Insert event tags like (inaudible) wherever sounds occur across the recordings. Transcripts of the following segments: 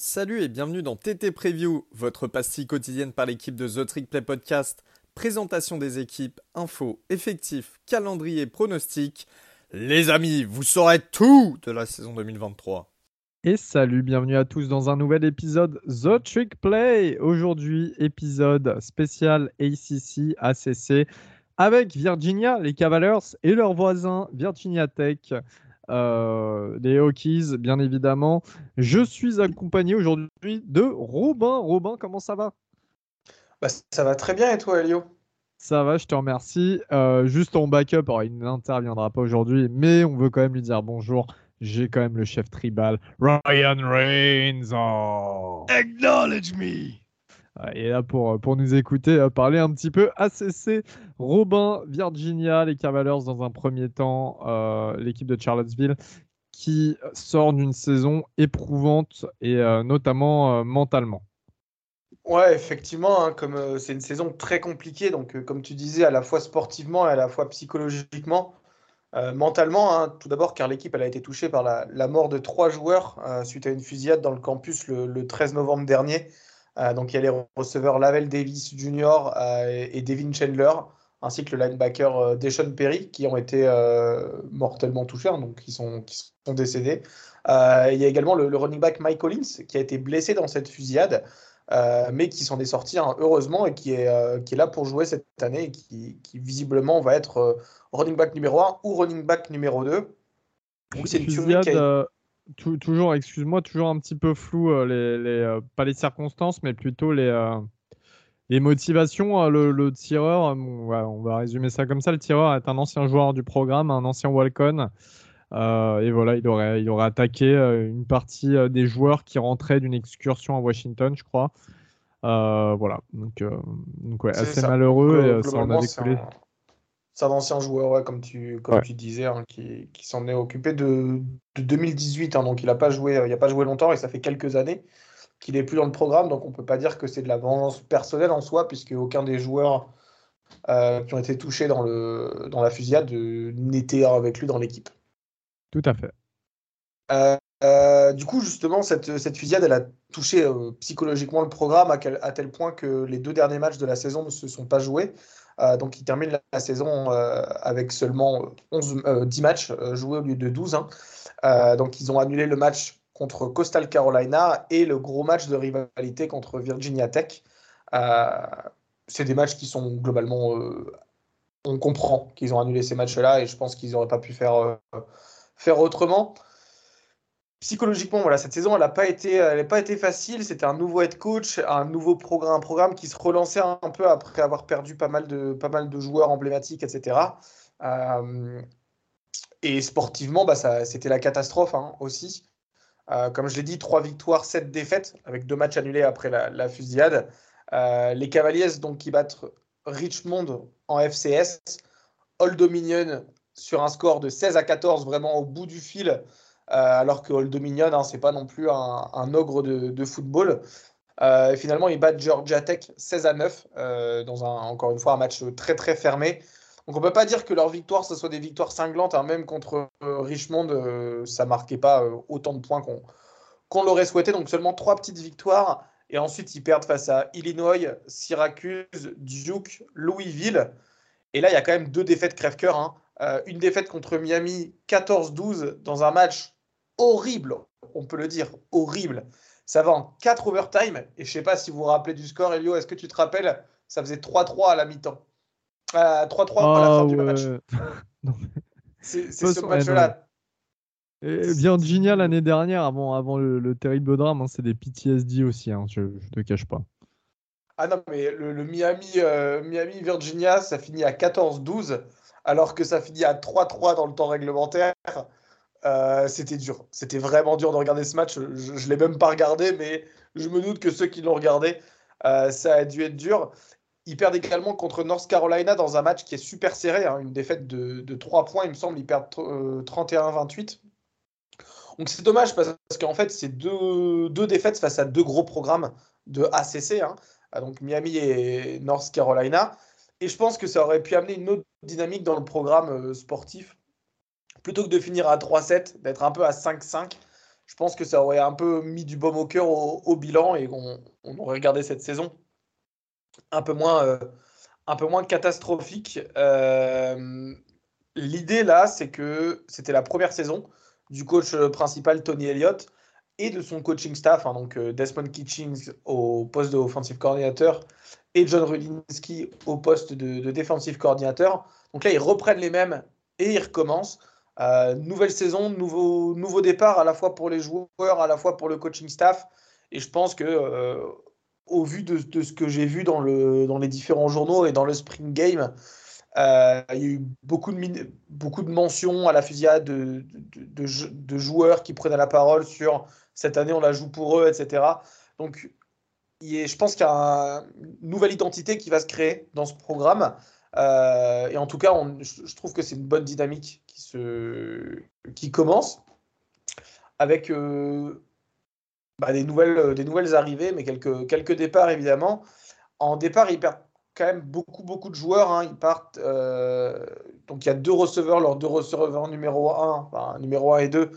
Salut et bienvenue dans TT Preview, votre pastille quotidienne par l'équipe de The Trick Play Podcast. Présentation des équipes, infos, effectifs, calendrier, pronostics. Les amis, vous saurez tout de la saison 2023. Et salut, bienvenue à tous dans un nouvel épisode The Trick Play. Aujourd'hui, épisode spécial ACC ACC avec Virginia, les Cavaliers et leurs voisins Virginia Tech. Euh, les Hokies, bien évidemment. Je suis accompagné aujourd'hui de Robin. Robin, comment ça va? Bah, Ça va très bien et toi, Elio? Ça va, je te remercie. Euh, juste en backup, alors il n'interviendra pas aujourd'hui, mais on veut quand même lui dire bonjour. J'ai quand même le chef tribal, Ryan Reigns. Oh. Acknowledge me. Est là pour, pour nous écouter euh, parler un petit peu ACC. Robin, Virginia, les Cavaliers dans un premier temps, euh, l'équipe de Charlottesville qui sort d'une saison éprouvante et euh, notamment mentalement. Ouais, effectivement, hein, comme c'est une saison très compliquée, donc comme tu disais, à la fois sportivement et à la fois psychologiquement. mentalement, hein, tout d'abord, car l'équipe elle a été touchée par la, mort de trois joueurs suite à une fusillade dans le campus le 13 novembre dernier. Euh, donc il y a les receveurs Lavelle Davis Jr. Euh, et Devin Chandler, ainsi que le linebacker euh, Deshaun Perry, qui ont été mortellement touchés, hein, donc qui sont, qui sont décédés. il y a également le, running back Mike Collins, qui a été blessé dans cette fusillade. mais qui s'en est sorti hein, heureusement et qui est, qui est là pour jouer cette année et qui, qui visiblement va être running back numéro 1 ou running back numéro 2. Donc c'est une fusillade, toujours, excuse-moi, toujours un petit peu flou, euh, les, euh, pas les circonstances, mais plutôt les, euh, les motivations. Le, tireur, on va résumer ça comme ça, le tireur est un ancien joueur du programme, un ancien Walcon. et voilà, il aurait, il aurait attaqué une partie des joueurs qui rentraient d'une excursion à Washington, je crois. voilà, donc, donc ouais, assez malheureux et ça en a découlé. C'est un ancien joueur, comme, tu, comme tu disais, hein, qui, qui s'en est occupé de, 2018. Hein, donc il n'a pas, joué, il a pas joué longtemps et ça fait quelques années qu'il n'est plus dans le programme. Donc on ne peut pas dire que c'est de la vengeance personnelle en soi, puisque aucun des joueurs euh, qui ont été touchés dans, le, dans la fusillade euh, n'était avec lui dans l'équipe. Tout à fait. Euh, du coup, justement, cette, cette, fusillade, elle a touché psychologiquement le programme à, à, tel point que les deux derniers matchs de la saison ne se sont pas joués. Euh, donc, ils terminent la, saison euh, avec seulement 11, 10 euh, matchs joués au lieu de 12. Hein. donc, ils ont annulé le match contre Coastal Carolina et le gros match de rivalité contre Virginia Tech. c'est des matchs qui sont globalement on comprend qu'ils ont annulé ces matchs-là et je pense qu'ils n'auraient pas pu faire, faire autrement psychologiquement, voilà, cette saison, elle n'a pas, été, facile. C'était un nouveau head coach, un nouveau programme, un programme qui se relançait un peu après avoir perdu pas mal de, pas mal de joueurs emblématiques, etc. Euh, et sportivement, bah, c'était la catastrophe hein, aussi. Euh, comme je l'ai dit, trois victoires, sept défaites, avec deux matchs annulés après la, fusillade. Euh, les Cavaliers, donc, qui battent Richmond en FCS, Old Dominion sur un score de 16 à 14, vraiment au bout du fil. Euh, alors que Old Dominion, hein, c'est pas non plus un, ogre de, football. Euh, finalement, ils battent Georgia Tech 16 à 9 euh, dans un, encore une fois un match très très fermé. Donc on peut pas dire que leurs victoires ce soit des victoires cinglantes, hein. même contre Richmond, ça marquait pas autant de points qu'on l'aurait souhaité. Donc seulement trois petites victoires et ensuite ils perdent face à Illinois, Syracuse, Duke, Louisville. Et là il y a quand même deux défaites crève-cœur. Hein. une défaite contre Miami 14-12 dans un match horrible, on peut le dire, horrible. Ça va en 4 overtime. Et je ne sais pas si vous vous rappelez du score, Elio. Est-ce que tu te rappelles? Ça faisait 3-3 à la mi-temps. 3-3 à la fin du match. (laughs) C'est ce match-là. bien génial l'année dernière, avant, avant le, terrible drame, hein, c'est des PTSD aussi, hein, je ne te cache pas. Ah non, mais le, Miami, euh, Miami Virginia, ça finit à 14-12, alors que ça finit à 3-3 dans le temps réglementaire. Euh, c'était dur. C'était vraiment dur de regarder ce match. Je ne l'ai même pas regardé, mais je me doute que ceux qui l'ont regardé, euh, ça a dû être dur. Ils perdent également contre North Carolina dans un match qui est super serré, hein, une défaite de, de, 3 points, il me semble. Ils perdent 31-28. Euh, Donc c'est dommage parce, qu'en fait, c'est deux, défaites face à deux gros programmes de ACC, hein. donc Miami et North Carolina. Et je pense que ça aurait pu amener une autre dynamique dans le programme sportif plutôt que de finir à 3-7, d'être un peu à 5-5, je pense que ça aurait un peu mis du baume au cœur au, bilan et on, aurait regardé cette saison un peu moins, moins catastrophique. L'idée là, c'est que c'était la première saison du coach principal Tony Elliott et de son coaching staff, hein, donc Desmond Kitchings au poste de offensive coordinateur et John Rudinsky au poste de, de defensive coordinateur. Donc là, ils reprennent les mêmes et ils recommencent. Euh, nouvelle saison, nouveau, nouveau départ à la fois pour les joueurs, à la fois pour le coaching staff. Et je pense que, euh, au vu de, ce que j'ai vu dans, le, dans les différents journaux et dans le Spring Game, euh, il y a eu beaucoup de, beaucoup de mentions à la fusillade de, de, joueurs qui prenaient la parole sur cette année, on la joue pour eux, etc. Donc, je pense qu'il y a une nouvelle identité qui va se créer dans ce programme. Et en tout cas, je trouve que c'est une bonne dynamique qui, commence avec euh, bah, des, nouvelles, des nouvelles arrivées, mais quelques, quelques départs évidemment. En départ, ils perdent quand même beaucoup, beaucoup de joueurs. Hein. Ils partent. Euh, donc, il y a deux receveurs, leurs deux receveurs numéro 1, numéro 1 et 2,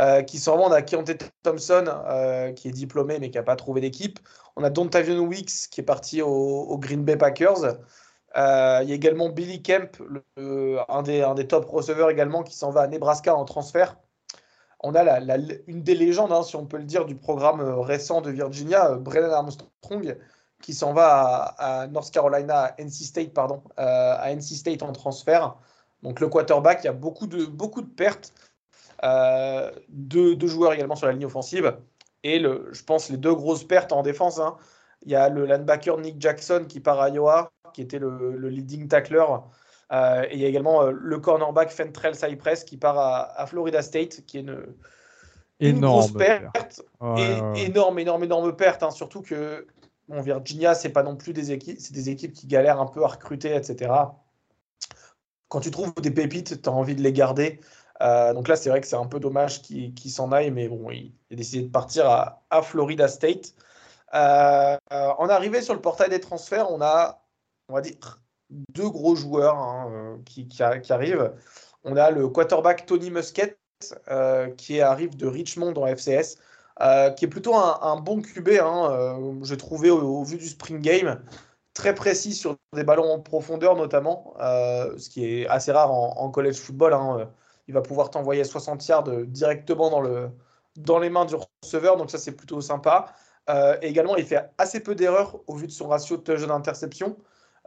euh, qui s'en. On a Keontae Thompson, qui est diplômé, mais qui n'a pas trouvé d'équipe. On a Dontavion Weeks, qui est parti au Green Bay Packers. Euh, il y a également Billy Kemp, un, des, top receveurs également, qui s'en va à Nebraska en transfert. On a une des légendes, hein, si on peut le dire, du programme euh, récent de Virginia, euh, Brennan Armstrong, qui s'en va à, North Carolina, à NC State, pardon, à NC State en transfert. Donc le quarterback, il y a beaucoup de, beaucoup de pertes. deux, joueurs également sur la ligne offensive. Et je pense les deux grosses pertes en défense. Hein. Il y a le linebacker Nick Jackson qui part à Iowa, qui était le, leading tackler. Euh, et il y a également euh, le cornerback Fentrell Cypress qui part à, Florida State, qui est une, énorme grosse perte. énorme, énorme, énorme perte. Hein. surtout que bon, Virginia, c'est pas non plus des équipes, c'est des équipes qui galèrent un peu à recruter, etc. Quand tu trouves des pépites, tu as envie de les garder. Euh, donc là, c'est vrai que c'est un peu dommage qu'il s'en aille, mais bon, il, a décidé de partir à, à Florida State. Euh, en arrivée sur le portail des transferts, on a on va dire, deux gros joueurs hein, euh, qui, arrivent. On a le quarterback Tony Musket, euh, qui arrive de Richmond en FCS, euh, qui est plutôt un, bon QB, hein, j'ai trouvé au, vu du spring game, très précis sur des ballons en profondeur notamment, ce qui est assez rare en, college football. Hein, il va pouvoir t'envoyer 60 yards directement dans, le, dans les mains du receveur, donc ça c'est plutôt sympa. et également, il fait assez peu d'erreurs au vu de son ratio de touchdown d'interception.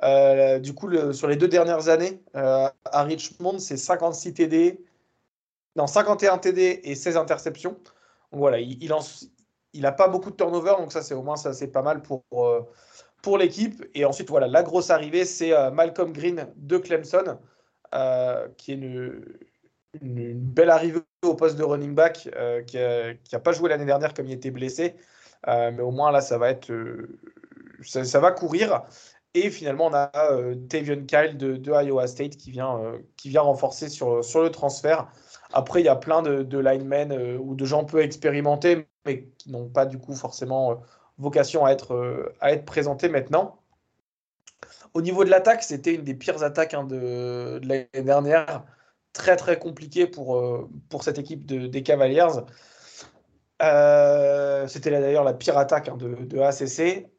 Euh, du coup, sur les deux dernières années, euh, à Richmond, c'est 56 TD, non, 51 TD et 16 interceptions. Voilà, il, il, pas beaucoup de turnover, donc ça, c'est au moins ça, c'est pas mal pour, euh, pour l'équipe. Et ensuite, voilà, la grosse arrivée, c'est Malcolm Green de Clemson, qui est une, belle arrivée au poste de running back, qui n'a pas joué l'année dernière comme il était blessé. mais au moins, là, ça va être. Ça, va courir. Et finalement, on a euh, Kyle de, Iowa State qui vient, euh, qui vient renforcer sur, sur le transfert. Après, il y a plein de, de linemen euh, ou de gens peu expérimentés, mais qui n'ont pas du coup forcément vocation à être, à être présentés maintenant. Au niveau de l'attaque, c'était une des pires attaques hein, de, l'année dernière. Très très compliqué pour, pour cette équipe de, des Cavaliers. c'était d'ailleurs la pire attaque hein, de, de ACC.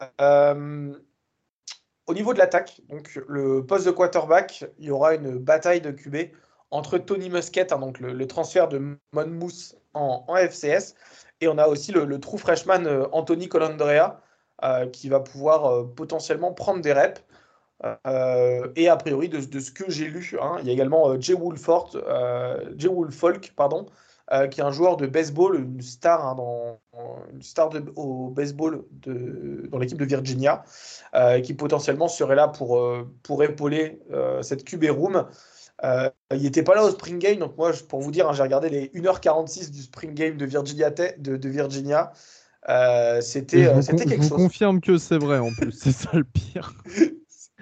Au niveau de l'attaque, le poste de quarterback, il y aura une bataille de QB entre Tony Musket, hein, donc le, transfert de Monmouth en, FCS, et on a aussi le, true freshman euh, Anthony Colandrea euh, qui va pouvoir euh, potentiellement prendre des reps. et a priori, de, ce que j'ai lu, hein, il y a également Jay Woolfolk, Jay Woolfolk pardon, euh, qui est un joueur de baseball, une star, hein, dans, une star de, au baseball de, dans l'équipe de Virginia, euh, qui potentiellement serait là pour, euh, pour épauler cette QB Room. il n'était pas là au Spring Game, donc moi, pour vous dire, hein, j'ai regardé les 1h46 du Spring Game de Virginia. De, de Virginia. c'était quelque chose. Je confirme que c'est vrai en plus, (laughs) c'est ça le pire. (laughs)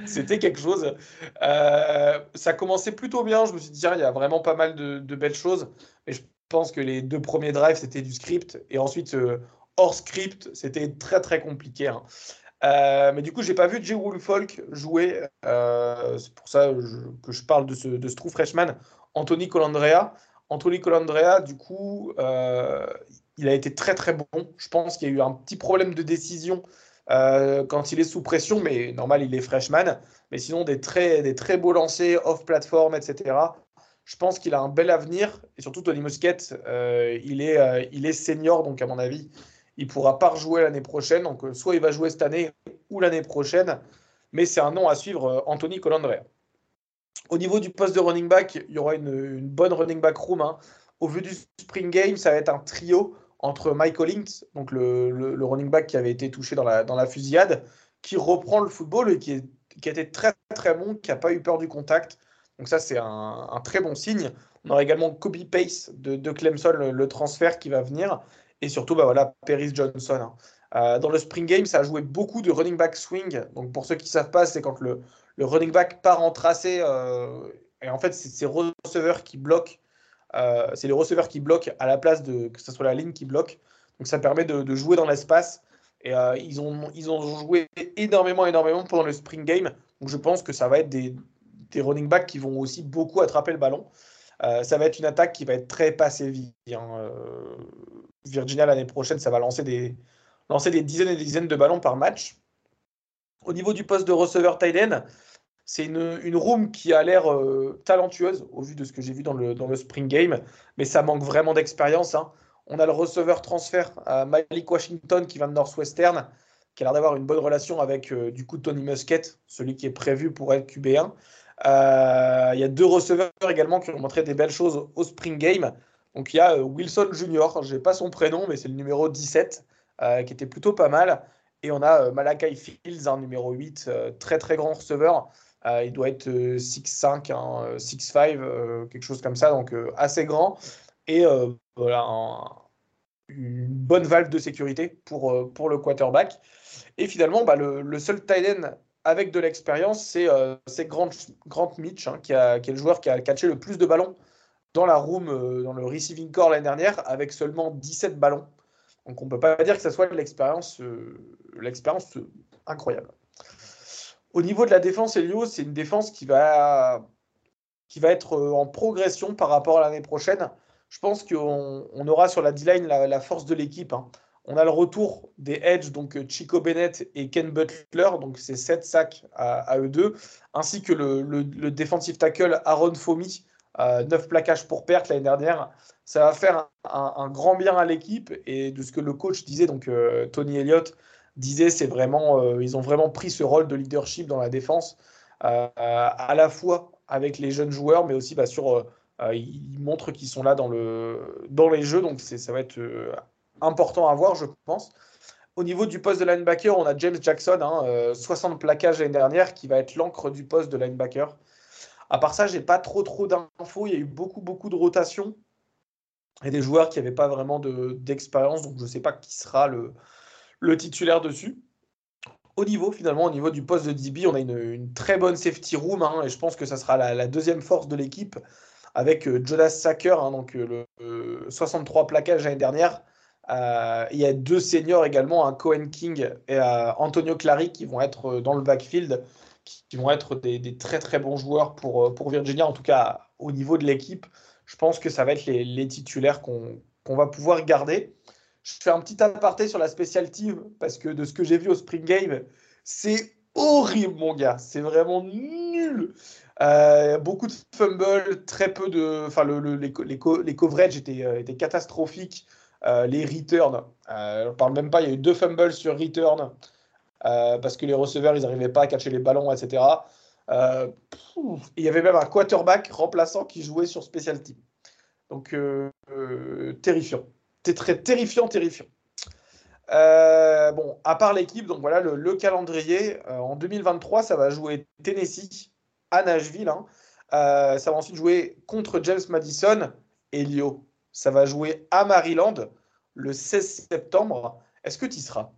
C'était quelque chose. ça commençait plutôt bien. Je me suis dit, il y a vraiment pas mal de, de belles choses. Mais je pense que les deux premiers drives, c'était du script. Et ensuite, euh, hors script, c'était très, très compliqué. Hein. Euh, mais du coup, j'ai pas vu Jay Woolfolk jouer. Euh, c'est pour ça que je parle de ce, de ce freshman, Anthony Colandrea. Anthony Colandrea, du coup, il a été très très bon. Je pense qu'il y a eu un petit problème de décision quand il est sous pression, mais normal, il est freshman. Mais sinon, des très, des très beaux lancers off-platform, etc. Je pense qu'il a un bel avenir. Et surtout, Tony Musquette, euh, il, est, euh, il est senior, donc à mon avis, il ne pourra pas rejouer l'année prochaine. Donc, soit il va jouer cette année ou l'année prochaine. Mais c'est un nom à suivre, Anthony Colandrea. Au niveau du poste de running back, il y aura une, bonne running back room. Hein. Au vu du spring game, ça va être un trio entre Mike Hollings, donc le, running back qui avait été touché dans la, dans la fusillade, qui reprend le football et qui, qui a été très très bon, qui n'a pas eu peur du contact. Donc ça, c'est un, très bon signe. On aura également Kobe Pace de, de Clemson, le, transfert qui va venir. Et surtout, bah voilà, Paris Johnson. Hein. Euh, dans le Spring Game, ça a joué beaucoup de running back swing. Donc pour ceux qui ne savent pas, c'est quand le, le, running back part en tracé. Euh, et en fait, c'est ses receveurs qui bloquent euh, c'est les receveurs qui bloquent à la place de que ce soit la ligne qui bloque. Donc ça permet de, jouer dans l'espace. Et ils, ont, ils ont joué énormément, énormément pendant le spring game. Donc je pense que ça va être des, des running backs qui vont aussi beaucoup attraper le ballon. Euh, ça va être une attaque qui va être très passée vie. Hein. Virginia l'année prochaine, ça va lancer des, lancer des dizaines et des dizaines de ballons par match. Au niveau du poste de receveur tight c'est une, room qui a l'air euh, talentueuse au vu de ce que j'ai vu dans le, dans le spring game, mais ça manque vraiment d'expérience. Hein. On a le receveur transfert à Malik Washington qui vient de Northwestern, qui a l'air d'avoir une bonne relation avec euh, du coup Tony Musket, celui qui est prévu pour être QB1. Euh, il y a deux receveurs également qui ont montré des belles choses au spring game. Donc il y a Wilson Jr., je n'ai pas son prénom, mais c'est le numéro 17, qui était plutôt pas mal. Et on a Malakai Fields, numéro 8, très très grand receveur. Euh, il doit être 6'5, 6'5, quelque chose comme ça, donc euh, assez grand. Et euh, voilà, une bonne valve de sécurité pour, pour le quarterback. Et finalement, bah, le, seul tight end avec de l'expérience, c'est Grant, Grant, Mitch, hein, qui, a, est le joueur qui a catché le plus de ballons dans la room, dans le receiving core l'année dernière, avec seulement 17 ballons. Donc on ne peut pas dire que ce soit l'expérience l'expérience incroyable. Au niveau de la défense, Elio, c'est une défense qui va, qui va être euh, en progression par rapport à l'année prochaine. Je pense qu'on on aura sur la D-line la, force de l'équipe. Hein. On a le retour des Edge, donc euh, Chico Bennett et Ken Butler, donc c'est 7 sacs à, eux deux, ainsi que le, defensive tackle Aaron Fomi, 9 euh, plaquages pour perte l'année dernière. Ça va faire un, grand bien à l'équipe et de ce que le coach disait, donc Tony Elliott, disait, c'est vraiment, euh, ils ont vraiment pris ce rôle de leadership dans la défense, euh, à la fois avec les jeunes joueurs, mais aussi bah, sur, euh, ils montrent qu'ils sont là dans, dans les jeux, donc ça va être important à voir, je pense. Au niveau du poste de linebacker, on a James Jackson, 60 hein, plaquages l'année dernière, qui va être l'encre du poste de linebacker. À part ça, j'ai pas trop trop d'infos. Il y a eu beaucoup beaucoup de rotations et des joueurs qui n'avaient pas vraiment d'expérience, donc je ne sais pas qui sera le, le titulaire dessus. Au niveau, finalement, au niveau du poste de DB, on a une, très bonne safety room, hein, et je pense que ça sera la, deuxième force de l'équipe, avec euh, Jonas Sacker, hein, donc euh, le 63 plaquages l'année dernière. Euh, il y a deux seniors également, un Cohen King et Antonio Clary, qui vont être dans le backfield, qui, vont être des, très très bons joueurs pour, pour Virginia, en tout cas au niveau de l'équipe. Je pense que ça va être les, titulaires qu'on va pouvoir garder. Je fais un petit aparté sur la spécial team parce que de ce que j'ai vu au Spring Game, c'est horrible, mon gars. C'est vraiment nul. Euh, beaucoup de fumbles, très peu de. Enfin, le, les, coverages euh, étaient catastrophiques. Euh, les returns, on parle même pas, il y a eu deux fumbles sur return parce que les receveurs, ils n'arrivaient pas à catcher les ballons, etc. il y avait même un quarterback remplaçant qui jouait sur Special Team. Donc, terrifiant très terrifiant, terrifiant. Euh, bon, à part l'équipe, donc voilà le, calendrier. Euh, en 2023, ça va jouer Tennessee à Nashville. Hein. Euh, ça va ensuite jouer contre James Madison et Lio. Ça va jouer à Maryland le 16 septembre. Est-ce que tu y seras?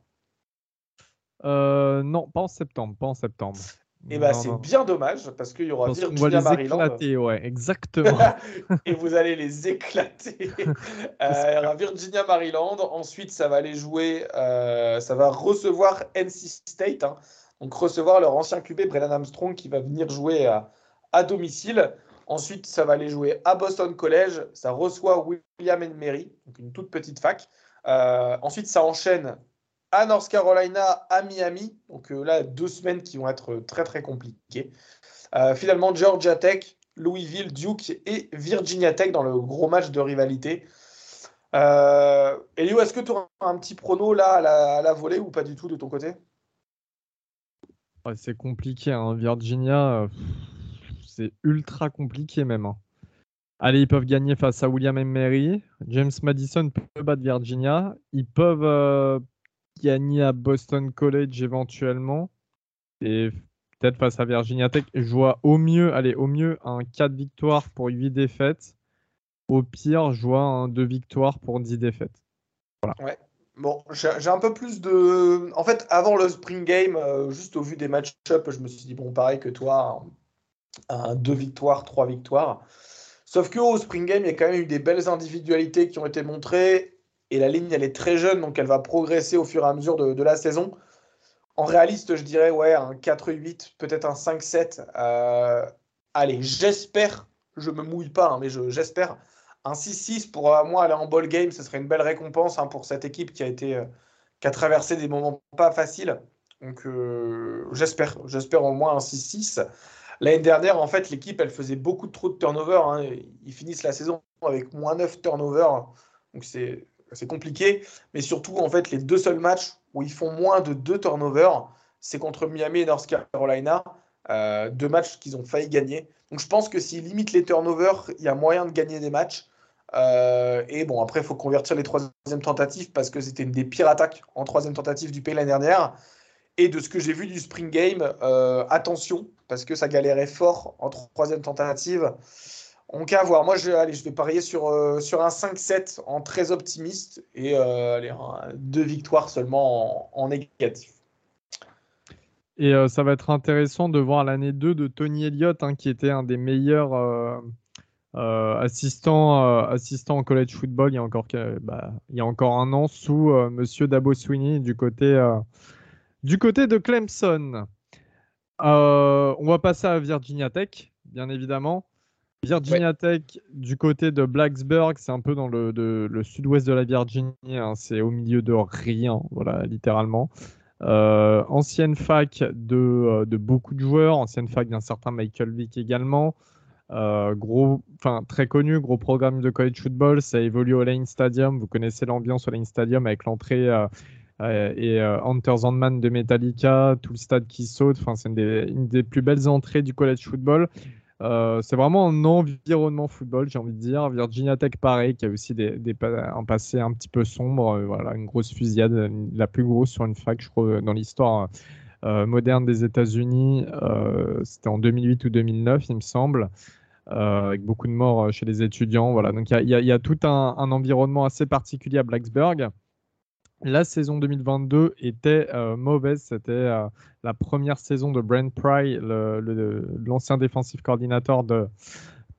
Non, pas en septembre. Pas en septembre. Et eh bah, c'est bien dommage parce qu'il y aura Virginia Maryland. Éclater, ouais, exactement. (laughs) et vous allez les éclater. (laughs) euh, il y aura Virginia Maryland. Ensuite, ça va aller jouer, euh, ça va recevoir NC State. Hein. donc recevoir leur ancien QB Brennan Armstrong qui va venir jouer à, à, domicile. Ensuite, ça va aller jouer à Boston College. Ça reçoit William Mary, donc une toute petite fac. ensuite, ça enchaîne à North Carolina, à Miami. Donc là, deux semaines qui vont être très très compliquées. finalement, Georgia Tech, Louisville, Duke et Virginia Tech dans le gros match de rivalité. Euh, Elio, est-ce que tu auras un petit prono là à la, volée ou pas du tout de ton côté? C'est compliqué. Hein. Virginia, ultra compliqué même. Hein. Allez, ils peuvent gagner face à William Emery. James Madison peut battre Virginia. Ils peuvent euh, gagner à Boston College éventuellement. Et peut-être face à Virginia Tech. Je vois au mieux, allez, au mieux un 4 victoires pour 8 défaites. Au pire, je vois un 2 victoires pour 10 défaites. Voilà. Bon, j'ai un peu plus de. En fait, avant le Spring Game, euh, juste au vu des match-up, je me suis dit, bon, pareil que toi, un 2 victoires, 3 victoires. Sauf qu'au Spring Game, il y a quand même eu des belles individualités qui ont été montrées. Et la ligne, elle est très jeune, donc elle va progresser au fur et à mesure de la saison. En réaliste, je dirais ouais, un 4-8, peut-être un 5-7. Euh, allez, j'espère, je me mouille pas, hein, mais j'espère. un 6-6 pour euh, moi aller en ball game, ce serait une belle récompense hein, pour cette équipe qui a, été, euh, qui a traversé des moments pas faciles. Donc j'espère, j'espère au moins un 6-6. L'année dernière, en fait, l'équipe, elle faisait beaucoup trop de turnover. Hein. Ils finissent la saison avec moins 9 turnovers. Donc c'est compliqué. Mais surtout, en fait, les deux seuls matchs où ils font moins de deux turnovers, c'est contre Miami et North Carolina, euh, deux matchs qu'ils ont failli gagner. Donc je pense que s'ils limitent les turnovers, il y a moyen de gagner des matchs. Euh, et bon, après, il faut convertir les troisièmes tentatives parce que c'était une des pires attaques en troisième tentative du pays l'année dernière. Et de ce que j'ai vu du Spring Game, euh, attention, parce que ça galérait fort en troisième tentative. On peut voir. Moi, je, allez, je vais parier sur, euh, sur un 5-7 en très optimiste et euh, deux victoires seulement en, négatif. Et ça va être intéressant de voir l'année 2 de Tony Elliott, hein, qui était un des meilleurs assistants, assistants en college football il y a encore, bah, il y a encore un an sous Monsieur Dabo du côté, du côté de Clemson. on va passer à Virginia Tech, bien évidemment. Virginia Tech, du côté de Blacksburg, c'est un peu dans le, sud-ouest de la Virginie, hein, c'est au milieu de rien, voilà, littéralement. Euh, ancienne fac de, euh, de, beaucoup de joueurs, ancienne fac d'un certain Michael Vick également. Euh, gros, enfin très connu, gros programme de college football. Ça évolue au Lane Stadium. Vous connaissez l'ambiance au Lane Stadium avec l'entrée et Hunter Zandman de Metallica, tout le stade qui saute. Enfin, c'est une, des plus belles entrées du college football. Euh, c'est vraiment un environnement football, j'ai envie de dire. Virginia Tech, pareil, qui a aussi des, un passé un petit peu sombre. Euh, voilà, une grosse fusillade, la plus grosse sur une fac, je crois, dans l'histoire euh, moderne des États-Unis. C'était en 2008 ou 2009, il me semble. avec beaucoup de morts chez les étudiants. Voilà. Donc il y, a tout un, environnement assez particulier à Blacksburg la saison 2022 était euh, mauvaise. C'était euh, la première saison de Brent Pry, l'ancien défensif coordinateur de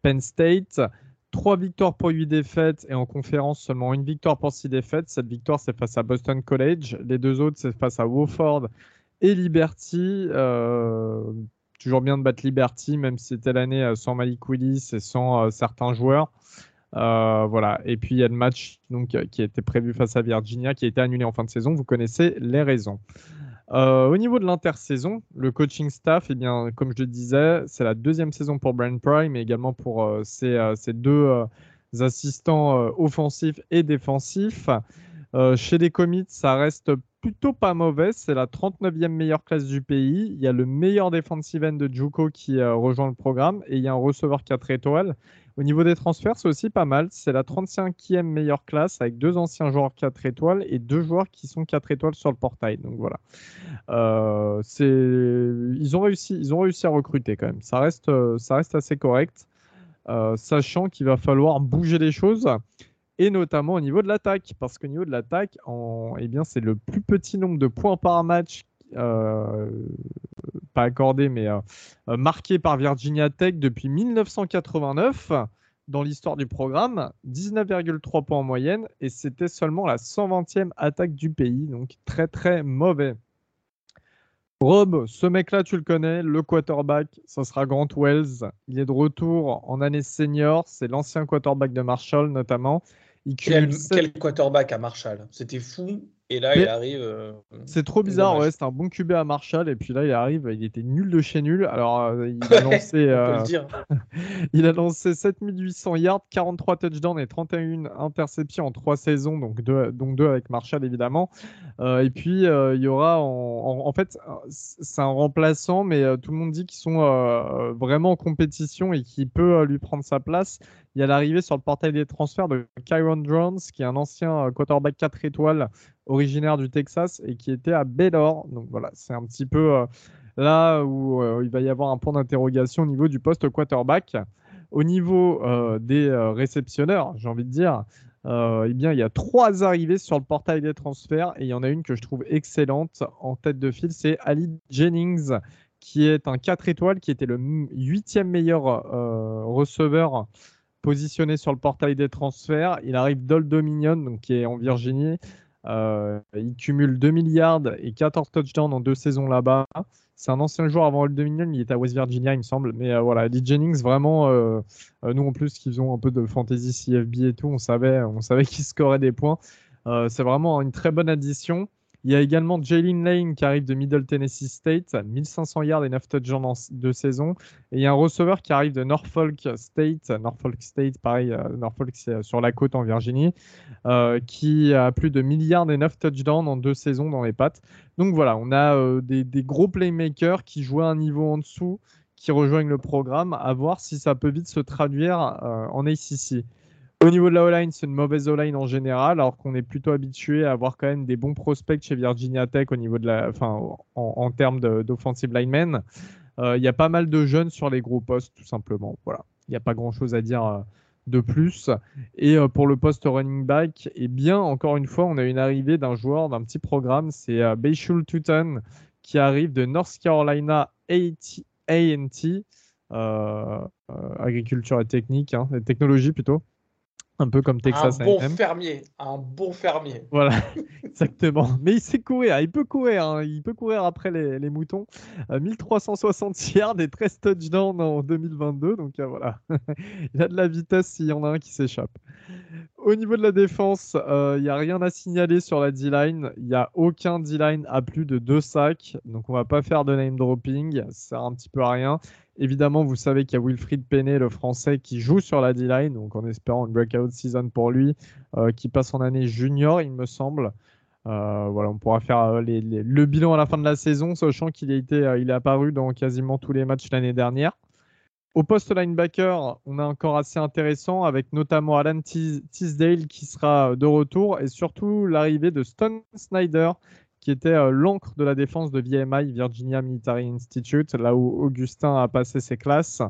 Penn State. Trois victoires pour huit défaites et en conférence seulement une victoire pour six défaites. Cette victoire, c'est face à Boston College. Les deux autres, c'est face à Wofford et Liberty. Euh, toujours bien de battre Liberty, même si c'était l'année sans Malik Willis et sans certains joueurs. Euh, voilà. Et puis il y a le match donc, qui était prévu face à Virginia qui a été annulé en fin de saison. Vous connaissez les raisons. Euh, au niveau de l'intersaison, le coaching staff, eh bien, comme je le disais, c'est la deuxième saison pour Brand Prime, mais également pour euh, ses, deux assistants offensifs et défensifs. chez les commits, ça reste plutôt pas mauvais. C'est la 39e meilleure classe du pays. Il y a le meilleur defensive end de Juco qui rejoint le programme et il y a un receveur 4 étoiles. Au niveau des transferts, c'est aussi pas mal. C'est la 35e meilleure classe avec deux anciens joueurs 4 étoiles et deux joueurs qui sont 4 étoiles sur le portail. Donc voilà. Euh, ils, ont réussi, ils ont réussi à recruter quand même. Ça reste, euh, ça reste assez correct. Euh, sachant qu'il va falloir bouger les choses et notamment au niveau de l'attaque parce qu'au niveau de l'attaque, eh bien, c'est le plus petit nombre de points par match euh, pas accordé, mais euh, euh, marqué par Virginia Tech depuis 1989 dans l'histoire du programme, 19,3 points en moyenne, et c'était seulement la 120e attaque du pays, donc très très mauvais. Rob, ce mec-là, tu le connais, le quarterback, ça sera Grant Wells. Il est de retour en année senior, c'est l'ancien quarterback de Marshall notamment, quel, quel quarterback à Marshall? C'était fou. Et là, il arrive. Euh, c'est trop bizarre, ouais. C'est un bon QB à Marshall. Et puis là, il arrive. Il était nul de chez nul. Alors, euh, il a (laughs) lancé. euh, (laughs) il a lancé 7800 yards, 43 touchdowns et 31 interceptions en trois saisons. Donc deux, donc deux avec Marshall, évidemment. Euh, et puis, il y aura. En, en, fait, c'est un remplaçant, mais tout le monde dit qu'ils sont vraiment en compétition et qu'il peut lui prendre sa place. Il y a l'arrivée sur le portail des transferts de Kyron Drones, qui est un ancien quarterback 4 étoiles originaire du Texas et qui était à Baylor. Donc voilà, c'est un petit peu euh, là où euh, il va y avoir un point d'interrogation au niveau du poste quarterback. Au niveau euh, des réceptionneurs, j'ai envie de dire, eh bien, il y a trois arrivées sur le portail des transferts et il y en a une que je trouve excellente en tête de file, c'est Ali Jennings, qui est un 4 étoiles, qui était le huitième meilleur receveur positionné sur le portail des transferts. Il arrive d'Old Dominion, donc qui est en Virginie. Euh, il cumule 2 milliards et 14 touchdowns en deux saisons là-bas. C'est un ancien joueur avant Old Dominion, il était à West Virginia, il me semble. Mais euh, voilà, Lee Jennings, vraiment, euh, nous en plus qui faisons un peu de fantasy CFB et tout, on savait, on savait (laughs) qu'il scorait des points. c'est vraiment une très bonne addition. Il y a également Jalen Lane qui arrive de Middle Tennessee State, 1500 yards et 9 touchdowns en deux saisons. Et il y a un receveur qui arrive de Norfolk State, Norfolk State, pareil, euh, Norfolk c'est euh, sur la côte en Virginie, euh, qui a plus de milliards et 9 touchdowns en deux saisons dans les pattes. Donc voilà, on a des, gros playmakers qui jouent à un niveau en dessous, qui rejoignent le programme, à voir si ça peut vite se traduire en ACC. Au niveau de la O-line, c'est une mauvaise O-line en général, alors qu'on est plutôt habitué à avoir quand même des bons prospects chez Virginia Tech au niveau de la, enfin, en, termes d'offensive linemen. Euh, il y a pas mal de jeunes sur les gros postes, tout simplement. Voilà, il n'y a pas grand-chose à dire euh, de plus. Et euh, pour le poste running back, eh bien, encore une fois, on a une arrivée d'un joueur d'un petit programme, c'est Bayshul Tuton, qui arrive de North Carolina A&T, agriculture et technique, hein, technologie plutôt un peu comme Texas Un bon fermier, un bon fermier. Voilà, (laughs) exactement. Mais il sait courir, il peut courir, hein. il peut courir après les, moutons. 1360 euh, yards et 13 touchdowns en 2022, donc euh, voilà. (laughs) il a de la vitesse s'il y en a un qui s'échappe. Au niveau de la défense, euh, il n'y a rien à signaler sur la D-line. Il n'y a aucun D-line à plus de deux sacs, donc on va pas faire de name dropping, ça sert un petit peu à rien. Évidemment, vous savez qu'il y a Wilfried Penney, le français, qui joue sur la D-line, donc en espérant une breakout season pour lui, euh, qui passe en année junior, il me semble. Euh, voilà, on pourra faire euh, le bilan à la fin de la saison, sachant qu'il a été, est apparu dans quasiment tous les matchs l'année dernière. Au poste linebacker, on a encore assez intéressant avec notamment Alan Tisdale qui sera de retour et surtout l'arrivée de Stone Snyder qui était euh, l'encre de la défense de VMI, Virginia Military Institute, là où Augustin a passé ses classes.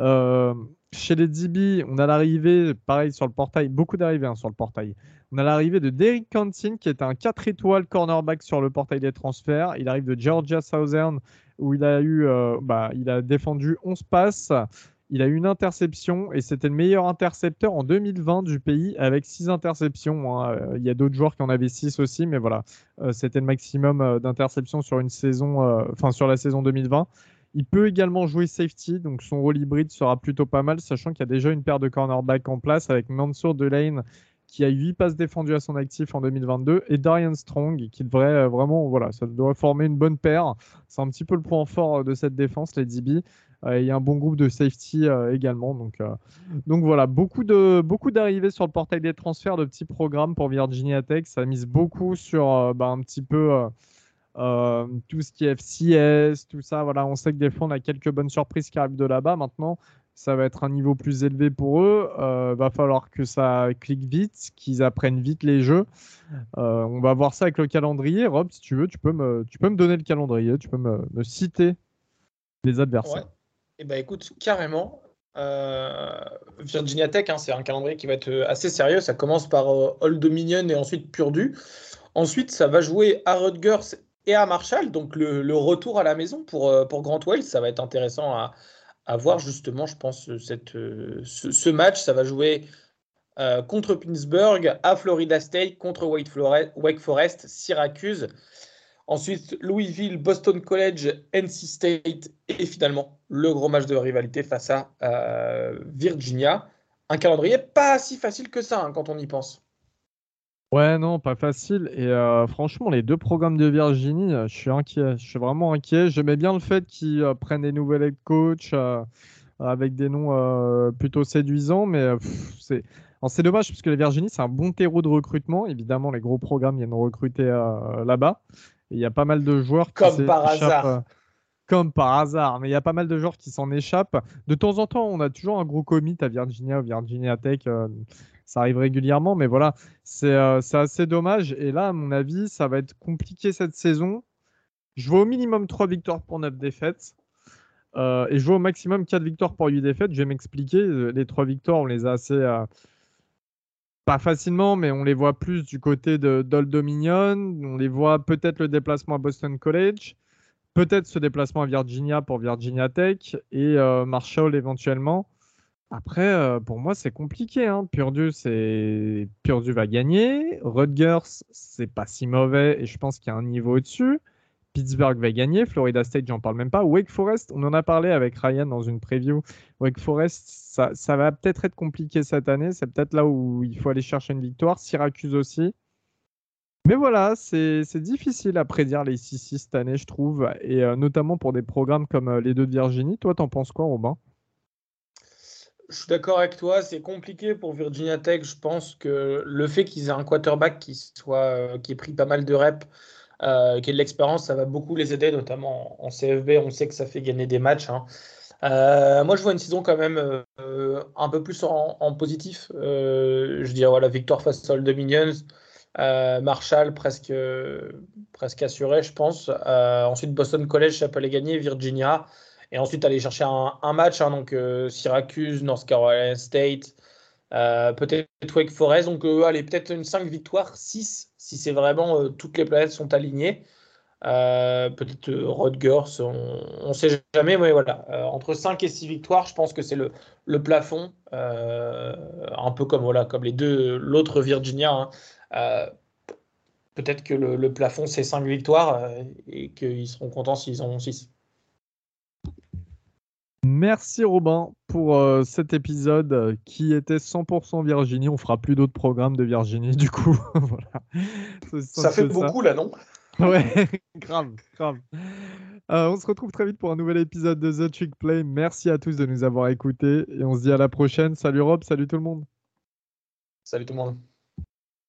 Euh, chez les DB, on a l'arrivée, pareil sur le portail, beaucoup d'arrivées hein, sur le portail. On a l'arrivée de Derek Cantin, qui est un 4 étoiles cornerback sur le portail des transferts. Il arrive de Georgia Southern, où il a eu, euh, bah, il a défendu 11 passes. Il a eu une interception et c'était le meilleur intercepteur en 2020 du pays avec 6 interceptions. Hein. Euh, il y a d'autres joueurs qui en avaient 6 aussi, mais voilà, euh, c'était le maximum euh, d'interceptions sur enfin sur la saison 2020. Il peut également jouer safety, donc son rôle hybride sera plutôt pas mal, sachant qu'il y a déjà une paire de cornerbacks en place avec Mansour Delane qui a 8 passes défendues à son actif en 2022 et Darian Strong qui devrait vraiment, voilà, ça devrait former une bonne paire. C'est un petit peu le point fort de cette défense, les DB. Euh, il y a un bon groupe de safety euh, également. Donc, euh, donc voilà, beaucoup de beaucoup d'arrivées sur le portail des transferts de petits programmes pour Virginia Tech. Ça mise beaucoup sur bah, un petit peu tout ce qui est FCS, tout ça. Voilà, on sait que des fois on a quelques bonnes surprises qui arrivent de là-bas. Maintenant, ça va être un niveau plus élevé pour eux. Euh, va falloir que ça clique vite, qu'ils apprennent vite les jeux. on va voir ça avec le calendrier. Rob, si tu veux, tu peux me, tu peux me donner le calendrier, tu peux me, me citer les adversaires. Eh ben écoute, carrément. Euh, Virginia Tech, hein, c'est un calendrier qui va être euh, assez sérieux. Ça commence par euh, Old Dominion et ensuite Purdue. Ensuite, ça va jouer à Rutgers et à Marshall. Donc le, retour à la maison pour, pour Grant Wells, ça va être intéressant à, voir justement, je pense, cette, ce, match. Ça va jouer contre Pittsburgh, à Florida State, contre Wake Forest, Syracuse. Ensuite, Louisville, Boston College, NC State et finalement le gros match de rivalité face à euh, Virginia. un calendrier pas si facile que ça hein, quand on y pense. Ouais, non, pas facile. Et euh, franchement, les deux programmes de Virginie, euh, je suis inquiet. Je suis vraiment inquiet. J'aimais bien le fait qu'ils prennent des nouvelles head coach avec des noms plutôt séduisants, mais c'est c'est dommage parce que la Virginie, c'est un bon terreau de recrutement. Évidemment, les gros programmes viennent recruter là-bas. Il y a pas mal de joueurs qui Comme par hasard. comme par hasard, mais il y a pas mal de joueurs qui s'en échappent. De temps en temps, on a toujours un gros commit à Virginia ou Virginia Tech ça arrive régulièrement, mais voilà, euh, c'est assez dommage. Et là, à mon avis, ça va être compliqué cette saison. Je vois au minimum 3 victoires pour 9 défaites. Euh, et je vois au maximum 4 victoires pour 8 défaites. Je vais m'expliquer. Euh, les 3 victoires, on les a assez. Pas facilement, mais on les voit plus du côté de d'Old Dominion. On les voit peut-être le déplacement à Boston College. Peut-être ce déplacement à Virginia pour Virginia Tech. Et Marshall éventuellement. Après, euh, pour moi, c'est compliqué. Hein. Purdue, c'est Purdue va gagner. Rutgers, c'est pas si mauvais et je pense qu'il y a un niveau au-dessus. Pittsburgh va gagner. Florida State, j'en parle même pas. Wake Forest, on en a parlé avec Ryan dans une preview. Wake Forest, ça, va peut-être être compliqué cette année. C'est peut-être là où il faut aller chercher une victoire. Syracuse aussi. Mais voilà, c'est difficile à prédire les 6-6 cette année, je trouve. Et euh, notamment pour des programmes comme euh, les deux de Virginie. Toi, t'en penses quoi, Robin? Je suis d'accord avec toi, c'est compliqué pour Virginia Tech. Je pense que le fait qu'ils aient un quarterback qui soit euh, qui ait pris pas mal de reps, euh, qui ait de l'expérience, ça va beaucoup les aider, notamment en CFB. On sait que ça fait gagner des matchs. Hein. Euh, moi, je vois une saison quand même un peu plus en, positif. je dirais voilà, victoire face aux Dominions, Marshall presque presque assuré, je pense. ensuite, Boston College, ça peut les gagner. Virginia. Et ensuite, aller chercher un, match, hein, donc euh, Syracuse, North Carolina State, euh, peut-être Wake Forest. Donc, euh, allez, peut-être une 5 victoires, 6, si c'est vraiment toutes les planètes sont alignées. peut-être Rutgers, on ne sait jamais, mais voilà. entre 5 et 6 victoires, je pense que c'est le, le, plafond. un peu comme, voilà, comme les deux, l'autre Virginia. Hein. peut-être que le, le plafond, c'est 5 victoires et qu'ils seront contents s'ils en ont 6. Merci Robin pour euh, cet épisode qui était 100% Virginie. On fera plus d'autres programmes de Virginie du coup. (laughs) Ça fait beaucoup là, non? Ouais, (laughs) grave, grave. Euh, on se retrouve très vite pour un nouvel épisode de The Trick Play. Merci à tous de nous avoir écoutés et on se dit à la prochaine. Salut Rob, salut tout le monde. Salut tout le monde.